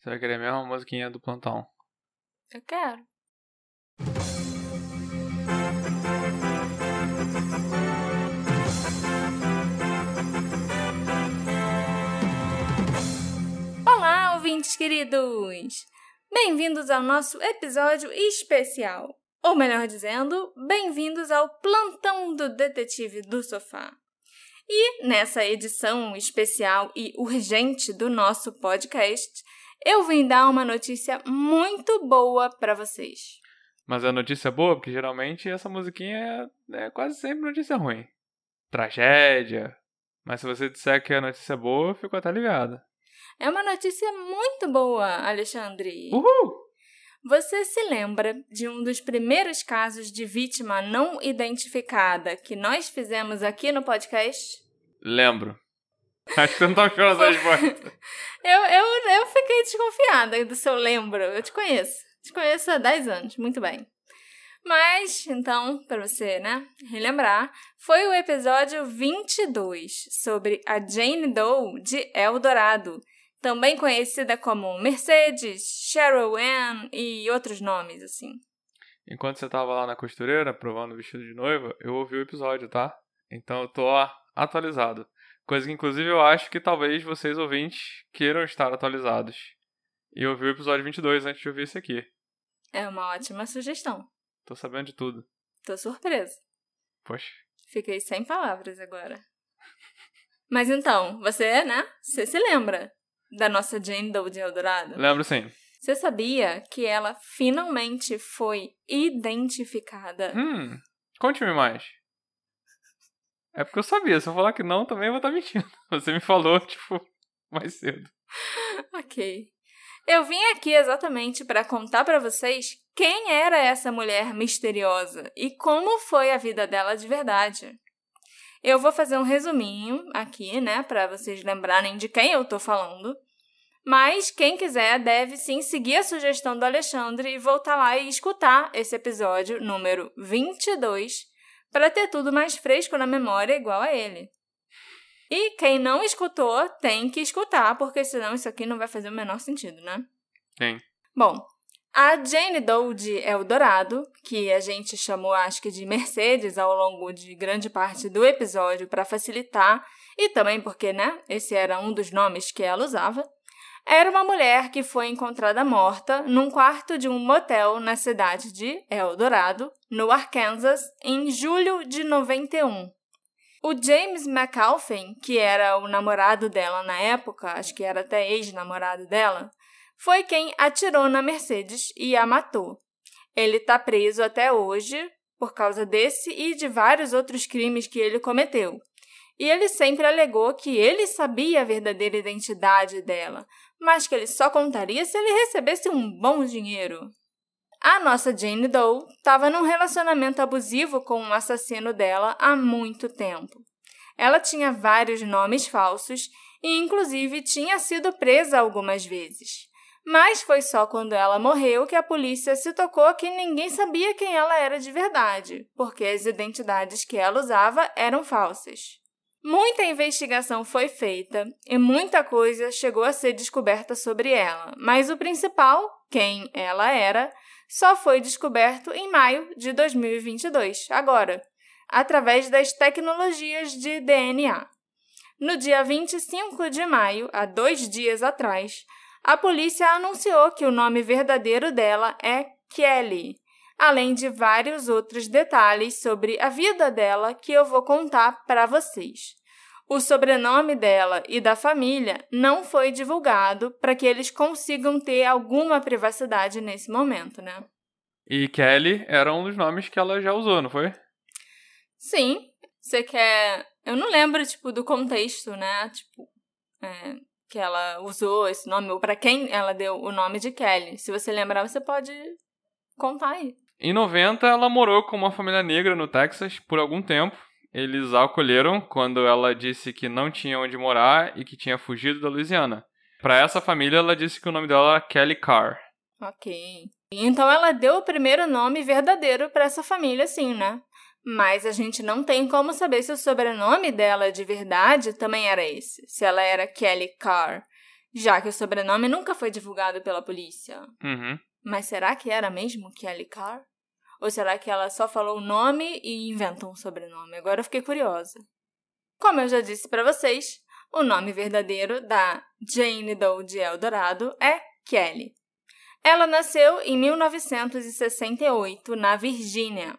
Você vai querer mesmo a musiquinha do plantão? Eu quero. Olá, ouvintes queridos! Bem-vindos ao nosso episódio especial. Ou melhor dizendo, bem-vindos ao plantão do detetive do sofá. E nessa edição especial e urgente do nosso podcast, eu vim dar uma notícia muito boa para vocês. Mas é notícia boa, porque geralmente essa musiquinha é, é quase sempre notícia ruim. Tragédia. Mas se você disser que é notícia boa, eu fico até ligado. É uma notícia muito boa, Alexandre. Uhul! Você se lembra de um dos primeiros casos de vítima não identificada que nós fizemos aqui no podcast? Lembro. Acho que você não tá chorando essa resposta. Eu, eu, eu fiquei desconfiada do seu lembro. Eu te conheço. Te conheço há 10 anos. Muito bem. Mas, então, para você, né, relembrar, foi o episódio 22 sobre a Jane Doe de Eldorado, também conhecida como Mercedes, Cheryl Ann e outros nomes, assim. Enquanto você tava lá na costureira provando o vestido de noiva, eu ouvi o episódio, tá? Então eu tô atualizado. Coisa que, inclusive, eu acho que talvez vocês ouvintes queiram estar atualizados. E ouvir o episódio 22 antes de ouvir esse aqui. É uma ótima sugestão. Tô sabendo de tudo. Tô surpresa. Poxa. Fiquei sem palavras agora. Mas então, você, né? Você se lembra da nossa Jane Doe de Eldorado? Lembro sim. Você sabia que ela finalmente foi identificada? Hum, conte-me mais. É porque eu sabia, se eu falar que não, também eu vou estar mentindo. Você me falou, tipo, mais cedo. ok. Eu vim aqui exatamente para contar para vocês quem era essa mulher misteriosa e como foi a vida dela de verdade. Eu vou fazer um resuminho aqui, né, para vocês lembrarem de quem eu tô falando. Mas quem quiser deve sim seguir a sugestão do Alexandre e voltar lá e escutar esse episódio número 22 para ter tudo mais fresco na memória igual a ele. E quem não escutou tem que escutar, porque senão isso aqui não vai fazer o menor sentido, né? Tem. Bom, a Jane Doe de Eldorado, que a gente chamou acho que de Mercedes ao longo de grande parte do episódio para facilitar, e também porque, né, esse era um dos nomes que ela usava, era uma mulher que foi encontrada morta num quarto de um motel na cidade de Eldorado, no Arkansas, em julho de 91. O James McAlphin, que era o namorado dela na época, acho que era até ex-namorado dela, foi quem atirou na Mercedes e a matou. Ele está preso até hoje por causa desse e de vários outros crimes que ele cometeu. E ele sempre alegou que ele sabia a verdadeira identidade dela, mas que ele só contaria se ele recebesse um bom dinheiro. A nossa Jane Doe estava num relacionamento abusivo com o assassino dela há muito tempo. Ela tinha vários nomes falsos e, inclusive, tinha sido presa algumas vezes. Mas foi só quando ela morreu que a polícia se tocou que ninguém sabia quem ela era de verdade, porque as identidades que ela usava eram falsas. Muita investigação foi feita e muita coisa chegou a ser descoberta sobre ela, mas o principal, quem ela era, só foi descoberto em maio de 2022, agora, através das tecnologias de DNA. No dia 25 de maio, há dois dias atrás, a polícia anunciou que o nome verdadeiro dela é Kelly, além de vários outros detalhes sobre a vida dela que eu vou contar para vocês. O sobrenome dela e da família não foi divulgado para que eles consigam ter alguma privacidade nesse momento, né? E Kelly era um dos nomes que ela já usou, não foi? Sim. Você quer. Eu não lembro, tipo, do contexto, né? Tipo, é, que ela usou esse nome, ou para quem ela deu o nome de Kelly. Se você lembrar, você pode contar aí. Em 90, ela morou com uma família negra no Texas por algum tempo. Eles a acolheram quando ela disse que não tinha onde morar e que tinha fugido da Louisiana. Para essa família, ela disse que o nome dela era Kelly Carr. Ok. Então ela deu o primeiro nome verdadeiro para essa família, sim, né? Mas a gente não tem como saber se o sobrenome dela de verdade também era esse, se ela era Kelly Carr. já que o sobrenome nunca foi divulgado pela polícia. Uhum. Mas será que era mesmo Kelly Carr? Ou será que ela só falou o nome e inventou um sobrenome? Agora eu fiquei curiosa. Como eu já disse para vocês, o nome verdadeiro da Jane Doe de Eldorado é Kelly. Ela nasceu em 1968 na Virgínia.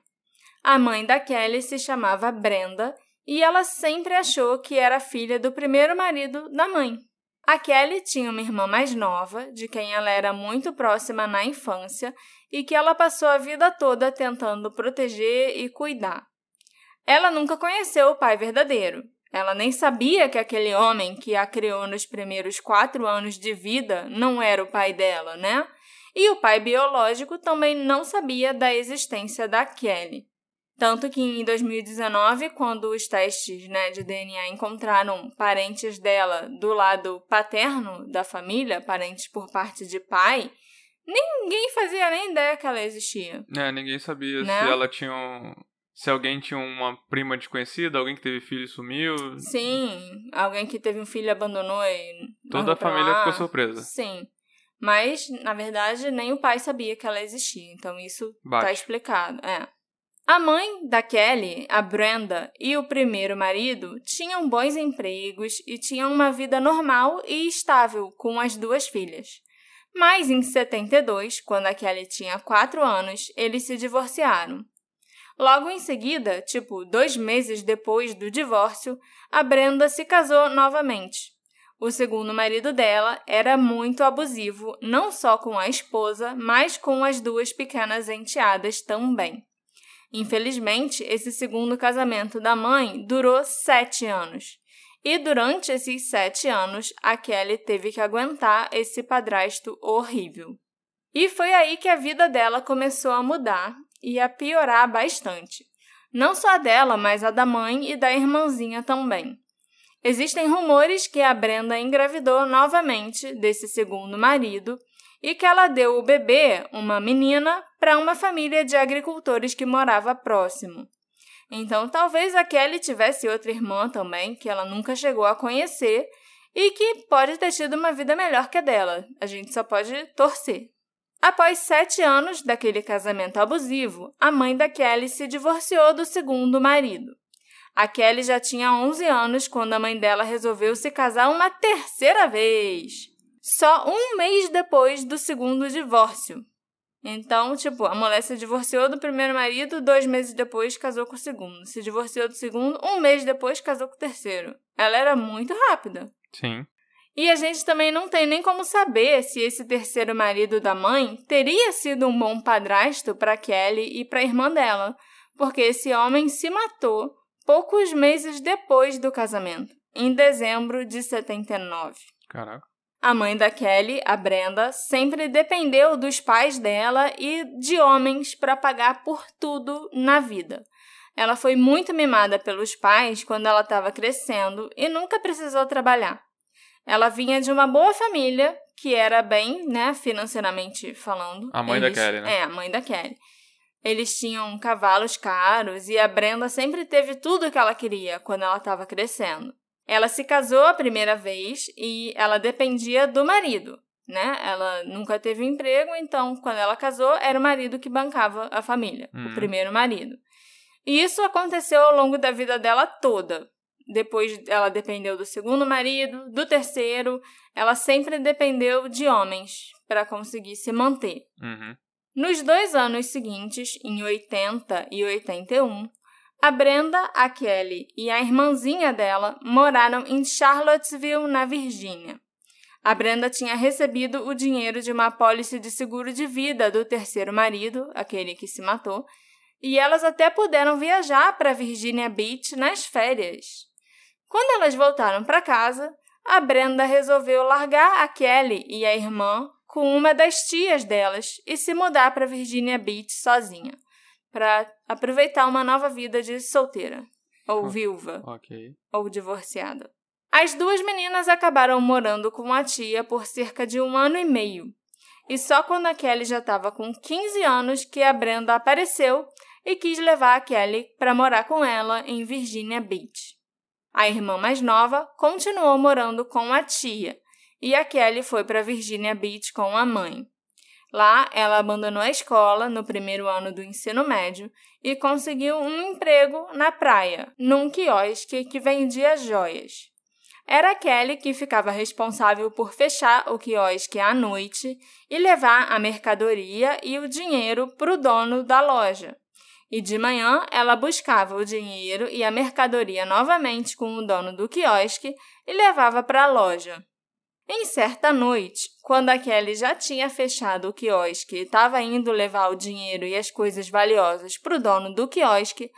A mãe da Kelly se chamava Brenda e ela sempre achou que era filha do primeiro marido da mãe. A Kelly tinha uma irmã mais nova, de quem ela era muito próxima na infância e que ela passou a vida toda tentando proteger e cuidar. Ela nunca conheceu o pai verdadeiro. Ela nem sabia que aquele homem que a criou nos primeiros quatro anos de vida não era o pai dela, né? E o pai biológico também não sabia da existência da Kelly. Tanto que em 2019, quando os testes né, de DNA encontraram parentes dela do lado paterno da família, parentes por parte de pai, ninguém fazia nem ideia que ela existia. É, ninguém sabia Né? se ela tinha um... Se alguém tinha uma prima desconhecida, alguém que teve filho e sumiu. Sim, alguém que teve um filho e abandonou e. Toda a família lá. ficou surpresa. Sim. Mas, na verdade, nem o pai sabia que ela existia. Então, isso Bate. tá explicado. É. A mãe da Kelly, a Brenda, e o primeiro marido tinham bons empregos e tinham uma vida normal e estável com as duas filhas. Mas em 72, quando a Kelly tinha 4 anos, eles se divorciaram. Logo em seguida, tipo dois meses depois do divórcio, a Brenda se casou novamente. O segundo marido dela era muito abusivo, não só com a esposa, mas com as duas pequenas enteadas também. Infelizmente, esse segundo casamento da mãe durou sete anos. E durante esses sete anos, a Kelly teve que aguentar esse padrasto horrível. E foi aí que a vida dela começou a mudar e a piorar bastante. Não só a dela, mas a da mãe e da irmãzinha também. Existem rumores que a Brenda engravidou novamente desse segundo marido e que ela deu o bebê, uma menina, para uma família de agricultores que morava próximo. Então, talvez a Kelly tivesse outra irmã também, que ela nunca chegou a conhecer e que pode ter tido uma vida melhor que a dela. A gente só pode torcer. Após sete anos daquele casamento abusivo, a mãe da Kelly se divorciou do segundo marido. A Kelly já tinha 11 anos quando a mãe dela resolveu se casar uma terceira vez. Só um mês depois do segundo divórcio. Então, tipo, a mulher se divorciou do primeiro marido, dois meses depois casou com o segundo. Se divorciou do segundo, um mês depois casou com o terceiro. Ela era muito rápida. Sim. E a gente também não tem nem como saber se esse terceiro marido da mãe teria sido um bom padrasto para Kelly e para a irmã dela, porque esse homem se matou poucos meses depois do casamento, em dezembro de 79. Caraca. A mãe da Kelly, a Brenda, sempre dependeu dos pais dela e de homens para pagar por tudo na vida. Ela foi muito mimada pelos pais quando ela estava crescendo e nunca precisou trabalhar. Ela vinha de uma boa família, que era bem, né, financeiramente falando. A mãe da Eles- Kelly, né? É, a mãe da Kelly. Eles tinham cavalos caros e a Brenda sempre teve tudo o que ela queria quando ela estava crescendo. Ela se casou a primeira vez e ela dependia do marido, né? Ela nunca teve emprego, então quando ela casou era o marido que bancava a família, Uhum. o primeiro marido. E isso aconteceu ao longo da vida dela toda. Depois ela dependeu do segundo marido, do terceiro, ela sempre dependeu de homens para conseguir se manter. Uhum. Nos dois anos seguintes, em 80 e 81, a Brenda, a Kelly e a irmãzinha dela moraram em Charlottesville, na Virgínia. A Brenda tinha recebido o dinheiro de uma apólice de seguro de vida do terceiro marido, aquele que se matou, e elas até puderam viajar para Virginia Beach nas férias. Quando elas voltaram para casa, a Brenda resolveu largar a Kelly e a irmã com uma das tias delas e se mudar para Virginia Beach sozinha, para aproveitar uma nova vida de solteira, ou Hum. viúva, Ok. ou divorciada. As duas meninas acabaram morando com a tia por cerca de um ano e meio. E só quando a Kelly já estava com 15 anos que a Brenda apareceu e quis levar a Kelly para morar com ela em Virginia Beach. A irmã mais nova continuou morando com a tia, e a Kelly foi para Virginia Beach com a mãe. Lá, ela abandonou a escola no primeiro ano do ensino médio e conseguiu um emprego na praia, num quiosque que vendia joias. Era Kelly que ficava responsável por fechar o quiosque à noite e levar a mercadoria e o dinheiro para o dono da loja. E de manhã ela buscava o dinheiro e a mercadoria novamente com o dono do quiosque e levava para a loja. Em certa noite, quando a Kelly já tinha fechado o quiosque e estava indo levar o dinheiro e as coisas valiosas para o dono do quiosque,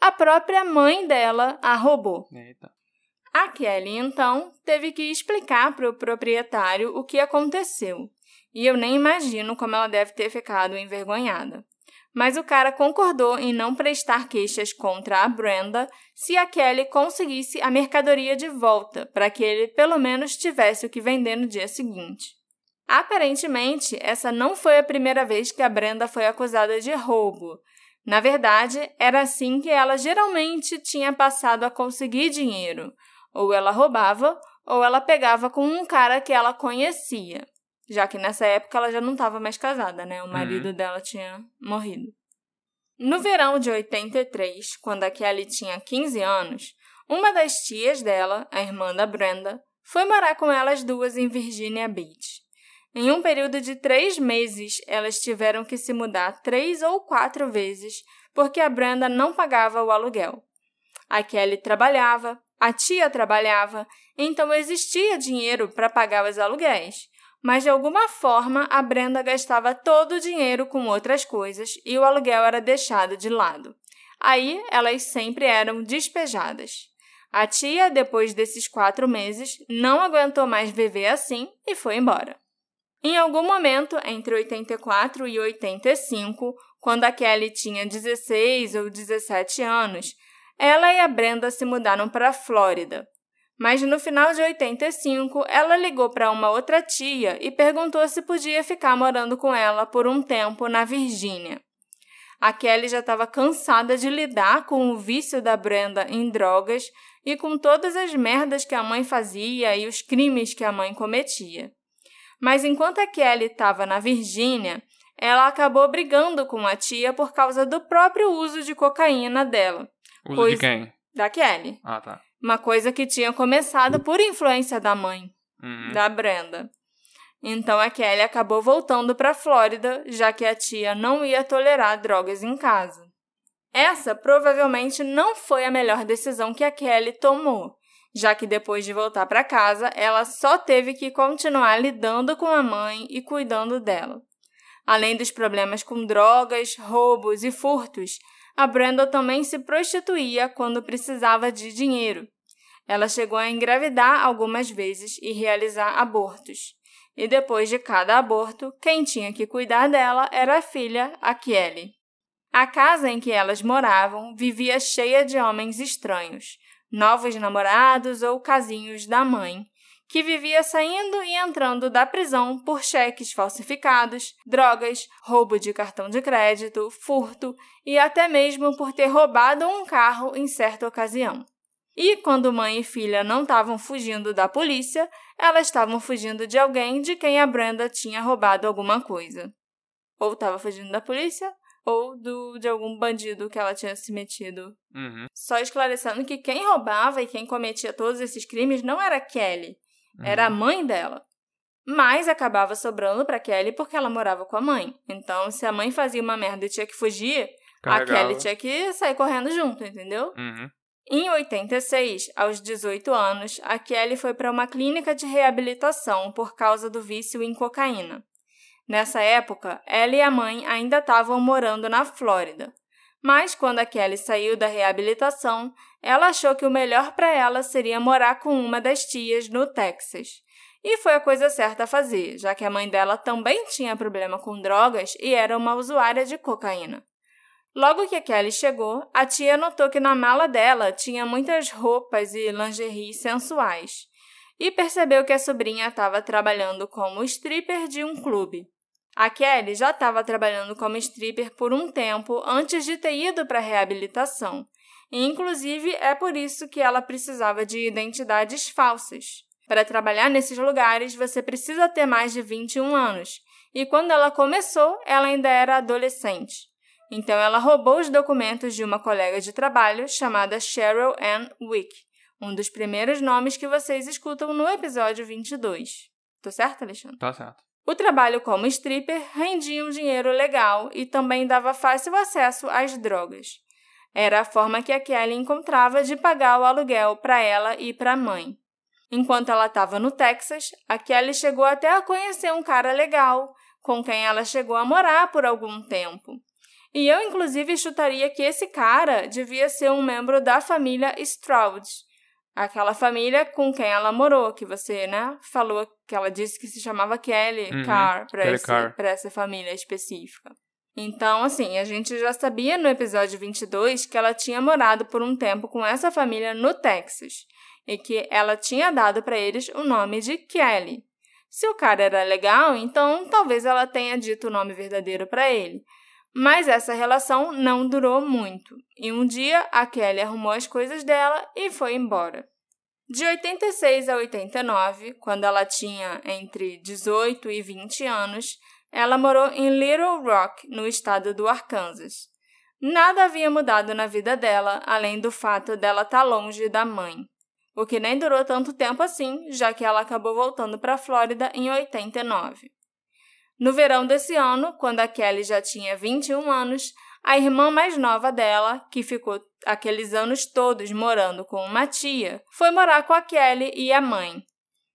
a própria mãe dela a roubou. Eita. A Kelly, então, teve que explicar para o proprietário o que aconteceu. E eu nem imagino como ela deve ter ficado envergonhada. Mas o cara concordou em não prestar queixas contra a Brenda se a Kelly conseguisse a mercadoria de volta, para que ele pelo menos tivesse o que vender no dia seguinte. Aparentemente, essa não foi a primeira vez que a Brenda foi acusada de roubo. Na verdade, era assim que ela geralmente tinha passado a conseguir dinheiro ou ela roubava, ou ela pegava com um cara que ela conhecia. Já que nessa época ela já não estava mais casada, né? O uhum. marido uhum. dela tinha morrido. No verão de 83, quando a Kelly tinha 15 anos, uma das tias dela, a irmã da Brenda, foi morar com elas duas em Virginia Beach. Em um período de três meses, elas tiveram que se mudar três ou quatro vezes porque a Brenda não pagava o aluguel. A Kelly trabalhava, a tia trabalhava, então existia dinheiro para pagar os aluguéis. Mas de alguma forma a Brenda gastava todo o dinheiro com outras coisas e o aluguel era deixado de lado. Aí elas sempre eram despejadas. A tia, depois desses quatro meses, não aguentou mais viver assim e foi embora. Em algum momento, entre 84 e 85, quando a Kelly tinha 16 ou 17 anos, ela e a Brenda se mudaram para a Flórida. Mas no final de 85, ela ligou para uma outra tia e perguntou se podia ficar morando com ela por um tempo na Virgínia. A Kelly já estava cansada de lidar com o vício da Brenda em drogas e com todas as merdas que a mãe fazia e os crimes que a mãe cometia. Mas enquanto a Kelly estava na Virgínia, ela acabou brigando com a tia por causa do próprio uso de cocaína dela. Uso coisa... de quem? Da Kelly. Ah, tá. Uma coisa que tinha começado por influência da mãe, uhum. da Brenda. Então a Kelly acabou voltando para a Flórida, já que a tia não ia tolerar drogas em casa. Essa provavelmente não foi a melhor decisão que a Kelly tomou, já que depois de voltar para casa, ela só teve que continuar lidando com a mãe e cuidando dela. Além dos problemas com drogas, roubos e furtos, a Brenda também se prostituía quando precisava de dinheiro. Ela chegou a engravidar algumas vezes e realizar abortos. E depois de cada aborto, quem tinha que cuidar dela era a filha, a Kelly. A casa em que elas moravam vivia cheia de homens estranhos, novos namorados ou casinhos da mãe, que vivia saindo e entrando da prisão por cheques falsificados, drogas, roubo de cartão de crédito, furto e até mesmo por ter roubado um carro em certa ocasião. E quando mãe e filha não estavam fugindo da polícia, elas estavam fugindo de alguém de quem a Brenda tinha roubado alguma coisa. Ou estava fugindo da polícia, ou do, de algum bandido que ela tinha se metido. Uhum. Só esclarecendo que quem roubava e quem cometia todos esses crimes não era Kelly, era a uhum. mãe dela. Mas acabava sobrando para Kelly porque ela morava com a mãe. Então, se a mãe fazia uma merda e tinha que fugir, Carregava. a Kelly tinha que sair correndo junto, entendeu? Uhum. Em 86, aos 18 anos, a Kelly foi para uma clínica de reabilitação por causa do vício em cocaína. Nessa época, ela e a mãe ainda estavam morando na Flórida. Mas quando a Kelly saiu da reabilitação, ela achou que o melhor para ela seria morar com uma das tias no Texas. E foi a coisa certa a fazer, já que a mãe dela também tinha problema com drogas e era uma usuária de cocaína. Logo que a Kelly chegou, a tia notou que na mala dela tinha muitas roupas e lingerie sensuais e percebeu que a sobrinha estava trabalhando como stripper de um clube. A Kelly já estava trabalhando como stripper por um tempo antes de ter ido para a reabilitação. E, inclusive, é por isso que ela precisava de identidades falsas Para trabalhar nesses lugares, você precisa ter mais de 21 anos. E quando ela começou, ela ainda era adolescente. Então ela roubou os documentos de uma colega de trabalho chamada Cheryl Ann Wick, um dos primeiros nomes que vocês escutam no episódio 22. Tô certo, Alexandre? Tá certo. O trabalho como stripper rendia um dinheiro legal e também dava fácil acesso às drogas. Era a forma que a Kelly encontrava de pagar o aluguel para ela e para a mãe. Enquanto ela estava no Texas, a Kelly chegou até a conhecer um cara legal, com quem ela chegou a morar por algum tempo. E eu, inclusive, chutaria que esse cara devia ser um membro da família Stroud, aquela família com quem ela morou, que você, né, falou que ela disse que se chamava Kelly Uhum, Carr para essa família específica. Então, assim, a gente já sabia no episódio 22 que ela tinha morado por um tempo com essa família no Texas e que ela tinha dado para eles o nome de Kelly. Se o cara era legal, então talvez ela tenha dito o nome verdadeiro para ele. Mas essa relação não durou muito, e um dia a Kelly arrumou as coisas dela e foi embora. De 86 a 89, quando ela tinha entre 18 e 20 anos, ela morou em Little Rock, no estado do Arkansas. Nada havia mudado na vida dela, além do fato dela estar longe da mãe. O que nem durou tanto tempo assim, já que ela acabou voltando para a Flórida em 89. No verão desse ano, quando a Kelly já tinha 21 anos, a irmã mais nova dela, que ficou aqueles anos todos morando com uma tia, foi morar com a Kelly e a mãe.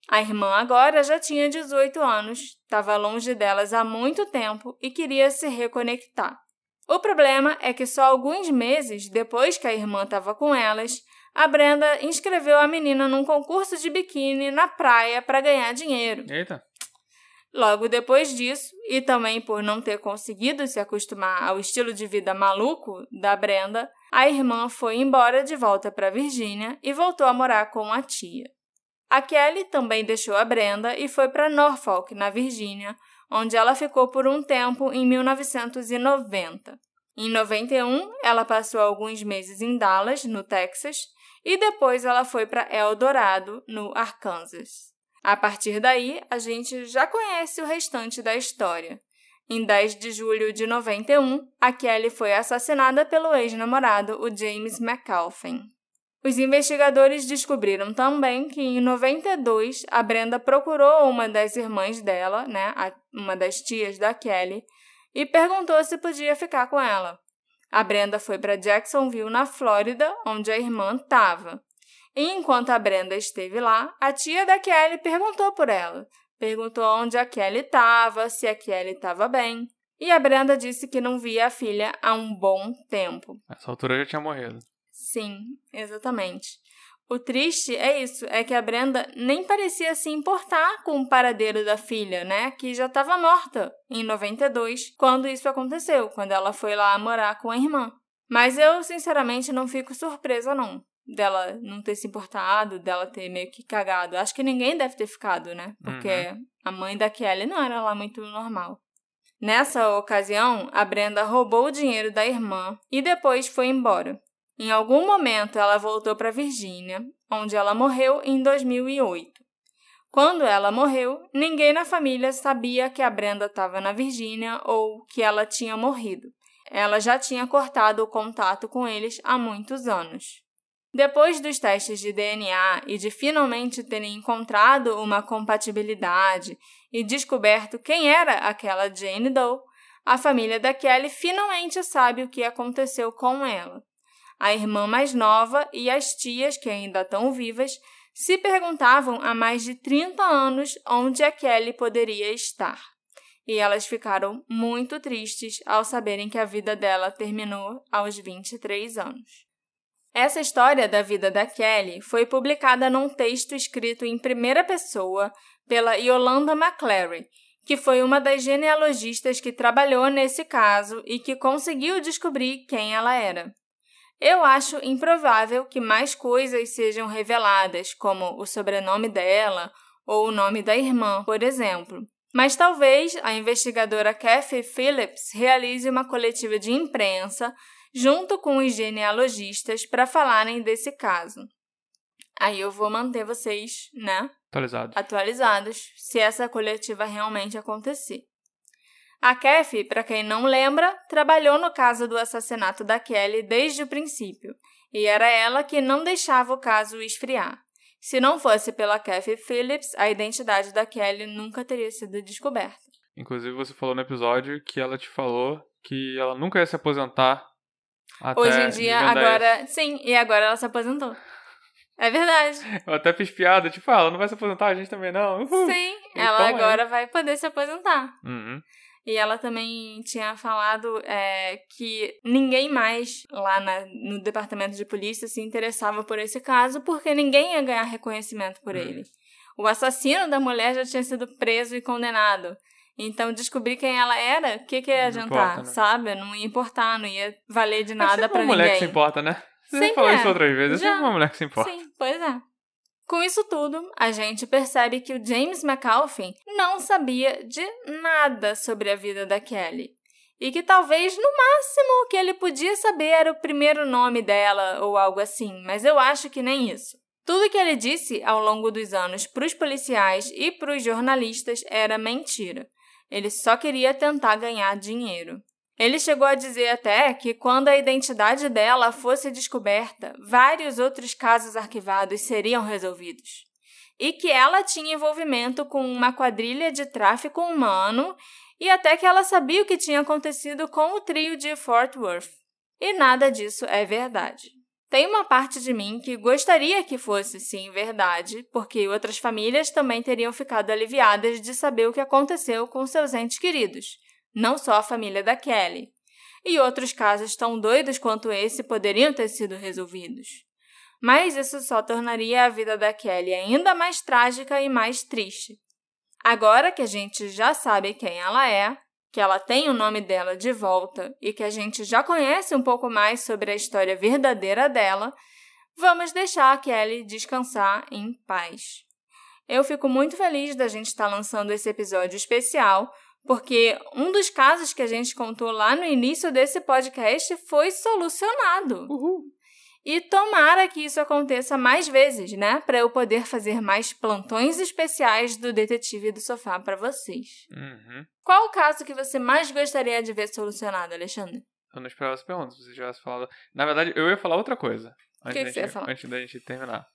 A irmã agora já tinha 18 anos, estava longe delas há muito tempo e queria se reconectar. O problema é que só alguns meses depois que a irmã estava com elas, a Brenda inscreveu a menina num concurso de biquíni na praia para ganhar dinheiro. Eita. Logo depois disso, e também por não ter conseguido se acostumar ao estilo de vida maluco da Brenda, a irmã foi embora de volta para Virgínia e voltou a morar com a tia. A Kelly também deixou a Brenda e foi para Norfolk, na Virgínia, onde ela ficou por um tempo em 1990. Em 91, ela passou alguns meses em Dallas, no Texas, e depois ela foi para El Dorado, no Arkansas. A partir daí, a gente já conhece o restante da história. Em 10 de julho de 91, a Kelly foi assassinada pelo ex-namorado, o James McAlphin. Os investigadores descobriram também que em 92 a Brenda procurou uma das irmãs dela, né, uma das tias da Kelly, e perguntou se podia ficar com ela. A Brenda foi para Jacksonville, na Flórida, onde a irmã estava. Enquanto a Brenda esteve lá, a tia da Kelly perguntou por ela. Perguntou onde a Kelly estava, se a Kelly estava bem. E a Brenda disse que não via a filha há um bom tempo. Nessa altura já tinha morrido. Sim, exatamente. O triste é isso, é que a Brenda nem parecia se importar com o paradeiro da filha, né? Que já estava morta em 92, quando isso aconteceu, quando ela foi lá morar com a irmã. Mas eu, sinceramente, não fico surpresa, não dela não ter se importado, dela ter meio que cagado. Acho que ninguém deve ter ficado, né? Porque Uhum. a mãe da Kelly não era lá muito normal. Nessa ocasião, a Brenda roubou o dinheiro da irmã e depois foi embora. Em algum momento, ela voltou para Virgínia, onde ela morreu em 2008. Quando ela morreu, ninguém na família sabia que a Brenda estava na Virgínia ou que ela tinha morrido. Ela já tinha cortado o contato com eles há muitos anos. Depois dos testes de DNA e de finalmente terem encontrado uma compatibilidade e descoberto quem era aquela Jane Doe, a família da Kelly finalmente sabe o que aconteceu com ela. A irmã mais nova e as tias, que ainda estão vivas, se perguntavam há mais de 30 anos onde a Kelly poderia estar. E elas ficaram muito tristes ao saberem que a vida dela terminou aos 23 anos. Essa história da vida da Kelly foi publicada num texto escrito em primeira pessoa pela Yolanda McClary, que foi uma das genealogistas que trabalhou nesse caso e que conseguiu descobrir quem ela era. Eu acho improvável que mais coisas sejam reveladas, como o sobrenome dela ou o nome da irmã, por exemplo. Mas talvez a investigadora Kathy Phillips realize uma coletiva de imprensa junto com os genealogistas para falarem desse caso. Aí eu vou manter vocês, né, Atualizados. atualizados se essa coletiva realmente acontecer. A Kathy, para quem não lembra, trabalhou no caso do assassinato da Kelly desde o princípio, e era ela que não deixava o caso esfriar. Se não fosse pela Kathy Phillips, a identidade da Kelly nunca teria sido descoberta. Inclusive, você falou no episódio que ela te falou que ela nunca ia se aposentar até Hoje em dia, agora. isso. Sim, e agora ela se aposentou. É verdade. Eu até fiz piada, tipo, ah, ela não vai se aposentar, a gente também não. Uhul. Sim, Então, ela é. agora vai poder se aposentar. Uhum. E ela também tinha falado é, que ninguém mais lá na- no departamento de polícia se interessava por esse caso porque ninguém ia ganhar reconhecimento por Hum. ele. O assassino da mulher já tinha sido preso e condenado. Então, descobrir quem ela era, o que, que ia Não adiantar, importa, né? sabe? Não ia importar, não ia valer de É nada sempre pra uma mulher ninguém. que se importa, né? Você Sempre falou é. isso outras vezes, é Já. sempre uma mulher que se importa. Sim, pois é. Com isso tudo, a gente percebe que o James McAuliffe não sabia de nada sobre a vida da Kelly. E que talvez, no máximo, o que ele podia saber era o primeiro nome dela ou algo assim, mas eu acho que nem isso. Tudo que ele disse ao longo dos anos para os policiais e para os jornalistas era mentira. Ele só queria tentar ganhar dinheiro. Ele chegou a dizer até que quando a identidade dela fosse descoberta, vários outros casos arquivados seriam resolvidos. E que ela tinha envolvimento com uma quadrilha de tráfico humano e até que ela sabia o que tinha acontecido com o trio de Fort Worth. E nada disso é verdade. Tem uma parte de mim que gostaria que fosse sim verdade, porque outras famílias também teriam ficado aliviadas de saber o que aconteceu com seus entes queridos não só a família da Kelly. E outros casos tão doidos quanto esse poderiam ter sido resolvidos. Mas isso só tornaria a vida da Kelly ainda mais trágica e mais triste. Agora que a gente já sabe quem ela é, que ela tem o nome dela de volta e que a gente já conhece um pouco mais sobre a história verdadeira dela, vamos deixar a Kelly descansar em paz. Eu fico muito feliz da gente estar lançando esse episódio especial, porque um dos casos que a gente contou lá no início desse podcast foi solucionado. Uhul. E tomara que isso aconteça mais vezes, né? Para eu poder fazer mais plantões especiais do Detetive do Sofá para vocês. Uhum. Qual o caso que você mais gostaria de ver solucionado, Alexandre? Eu não esperava essa pergunta, se você tivesse falado. Na verdade, eu ia falar outra coisa. Antes, que da, você ia gente, falar? antes da gente terminar.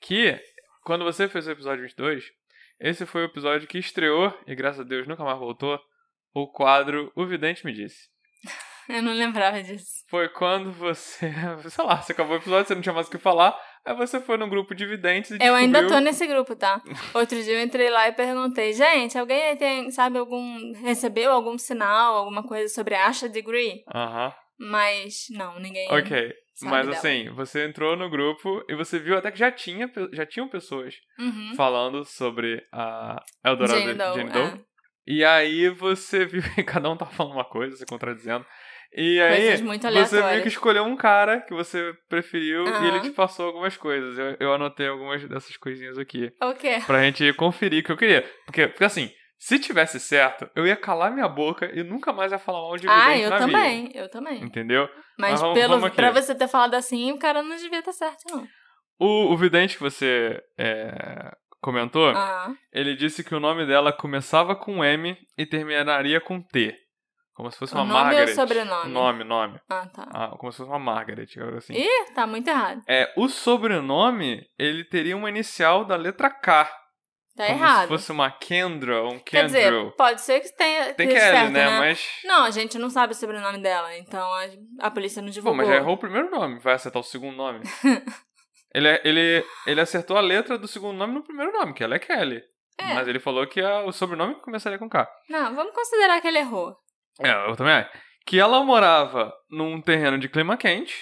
Que, quando você fez o episódio 22, esse foi o episódio que estreou, e graças a Deus nunca mais voltou, o quadro O Vidente Me Disse. Eu não lembrava disso. Foi quando você, sei lá, você acabou o episódio, você não tinha mais o que falar, aí você foi num grupo de videntes e Eu ainda tô descobriu- nesse grupo, tá? Outro dia eu entrei lá e perguntei, gente, alguém aí tem, sabe, algum. recebeu algum sinal, alguma coisa sobre a Asha Degree? Aham, Mas não, ninguém. ok. Mas dela. assim, você entrou no grupo e você viu até que já, tinha, já tinham pessoas Uhum. falando sobre a Eldorado Jane Doe, Jane Doe. é. E aí você viu que cada um tava falando uma coisa, se contradizendo. E aí você meio que escolheu um cara que você preferiu e Aham. ele te passou algumas coisas. Eu, eu anotei algumas dessas coisinhas aqui. O quê? Pra gente conferir o que eu queria. Porque, porque assim, se tivesse certo, eu ia calar minha boca e nunca mais ia falar mal de Ah, vidente eu na também, eu também. vida. Entendeu? Mas Mas vamos- pelo, vamos pra você ter falado assim, o cara não devia estar certo, não. O, o vidente que você é, comentou, Ah, ele disse que o nome dela começava com M e terminaria com T. Como se fosse O uma nome ou Margaret. sobrenome? Nome, nome. ah tá. Ah, como se fosse uma Margaret, algo assim. Ih, tá muito errado. É, o sobrenome, ele teria uma inicial da letra K. Tá como errado. se fosse uma Kendra ou um Quer dizer, pode ser que tenha Tem esteja Kelly, certo, né? né? Mas... Não, a gente não sabe o sobrenome dela, então a, a polícia não divulgou. mas já errou o primeiro nome, vai acertar o segundo nome. ele, é, ele, ele acertou a letra do segundo nome no primeiro nome, que ela é Kelly. É. Mas ele falou que a- o sobrenome começaria com K. Não, vamos considerar que ele errou. É, eu também acho. Que ela morava num terreno de clima quente,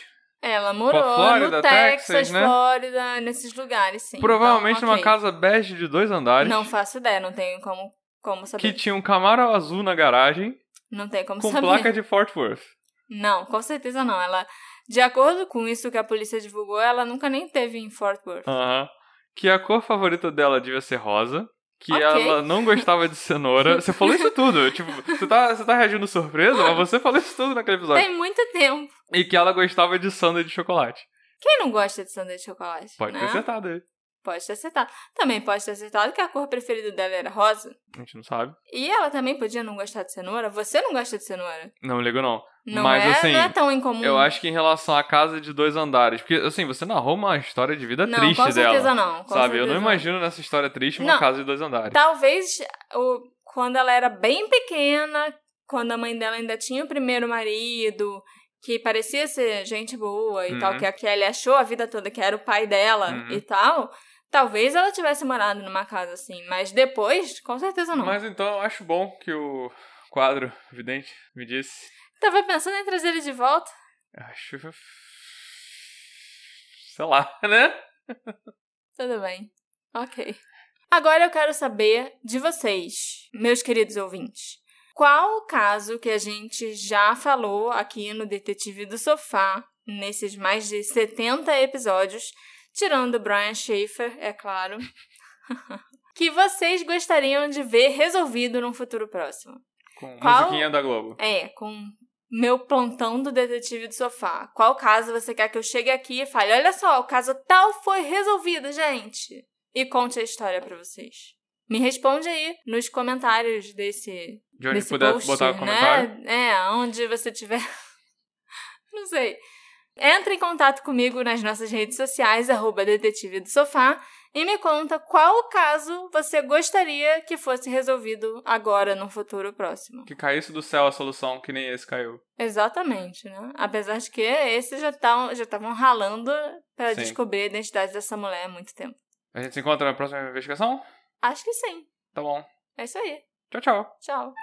Ela morou Flórida, no Texas, Texas, né? Flórida, nesses lugares, sim. provavelmente Então, numa ok. casa bege de dois andares, Não faço ideia, não tenho como, como saber. que tinha um Camaro azul na garagem, Não tem como com saber. placa de Fort Worth. Não, com certeza não. Ela, de acordo com isso que a polícia divulgou, ela nunca nem teve em Fort Worth. Aham. Que a cor favorita dela devia ser rosa. Que Ok. ela não gostava de cenoura. Você falou isso tudo. Tipo, você tá, você tá reagindo surpresa, mas você falou isso tudo naquele episódio. Tem muito tempo. E que ela gostava de sundae de chocolate. Quem não gosta de sanduíche de chocolate? Pode né? ter acertado aí. Pode ter acertado. Também pode ter acertado que a cor preferida dela era rosa. A gente não sabe. E ela também podia não gostar de cenoura. Você não gosta de cenoura. Não ligo, não. Não, Mas, é, assim, não é tão incomum. Eu acho que em relação à casa de dois andares. Porque, assim, você narrou uma história de vida não, triste com certeza dela. não. com Sabe? Eu não certeza imagino nessa história triste uma Não. casa de dois andares. Talvez o, quando ela era bem pequena, quando a mãe dela ainda tinha o primeiro marido, que parecia ser gente boa e Uhum. tal, que a Kelly achou a vida toda que era o pai dela Uhum. e tal, talvez ela tivesse morado numa casa assim. Mas depois, com certeza não. Mas então eu acho bom que o quadro vidente me disse. Tava pensando em trazer ele de volta. Acho. Sei lá, né? Tudo bem. Ok. Agora eu quero saber de vocês, meus queridos ouvintes. Qual o caso que a gente já falou aqui no Detetive do Sofá, nesses mais de 70 episódios, tirando o Brian Schaefer, é claro, que vocês gostariam de ver resolvido num futuro próximo? Com Qual- musiquinha da Globo. É, com meu plantão do detetive do sofá. Qual caso você quer que eu chegue aqui e fale: olha só, o caso tal foi resolvido, gente? E conte a história pra vocês. Me responde aí nos comentários desse, De onde desse puder post, botar o comentário. né? É, onde você tiver. Não sei. Entre em contato comigo nas nossas redes sociais, arroba detetive do sofá, e me conta qual caso você gostaria que fosse resolvido agora, no futuro próximo. Que caísse do céu a solução, que nem esse caiu. Exatamente, né? Apesar de que esses já estavam já estavam ralando pra Sim. descobrir a identidade dessa mulher há muito tempo. A gente se encontra na próxima investigação? Acho que sim. Tá bom. É isso aí. Tchau, tchau. Tchau.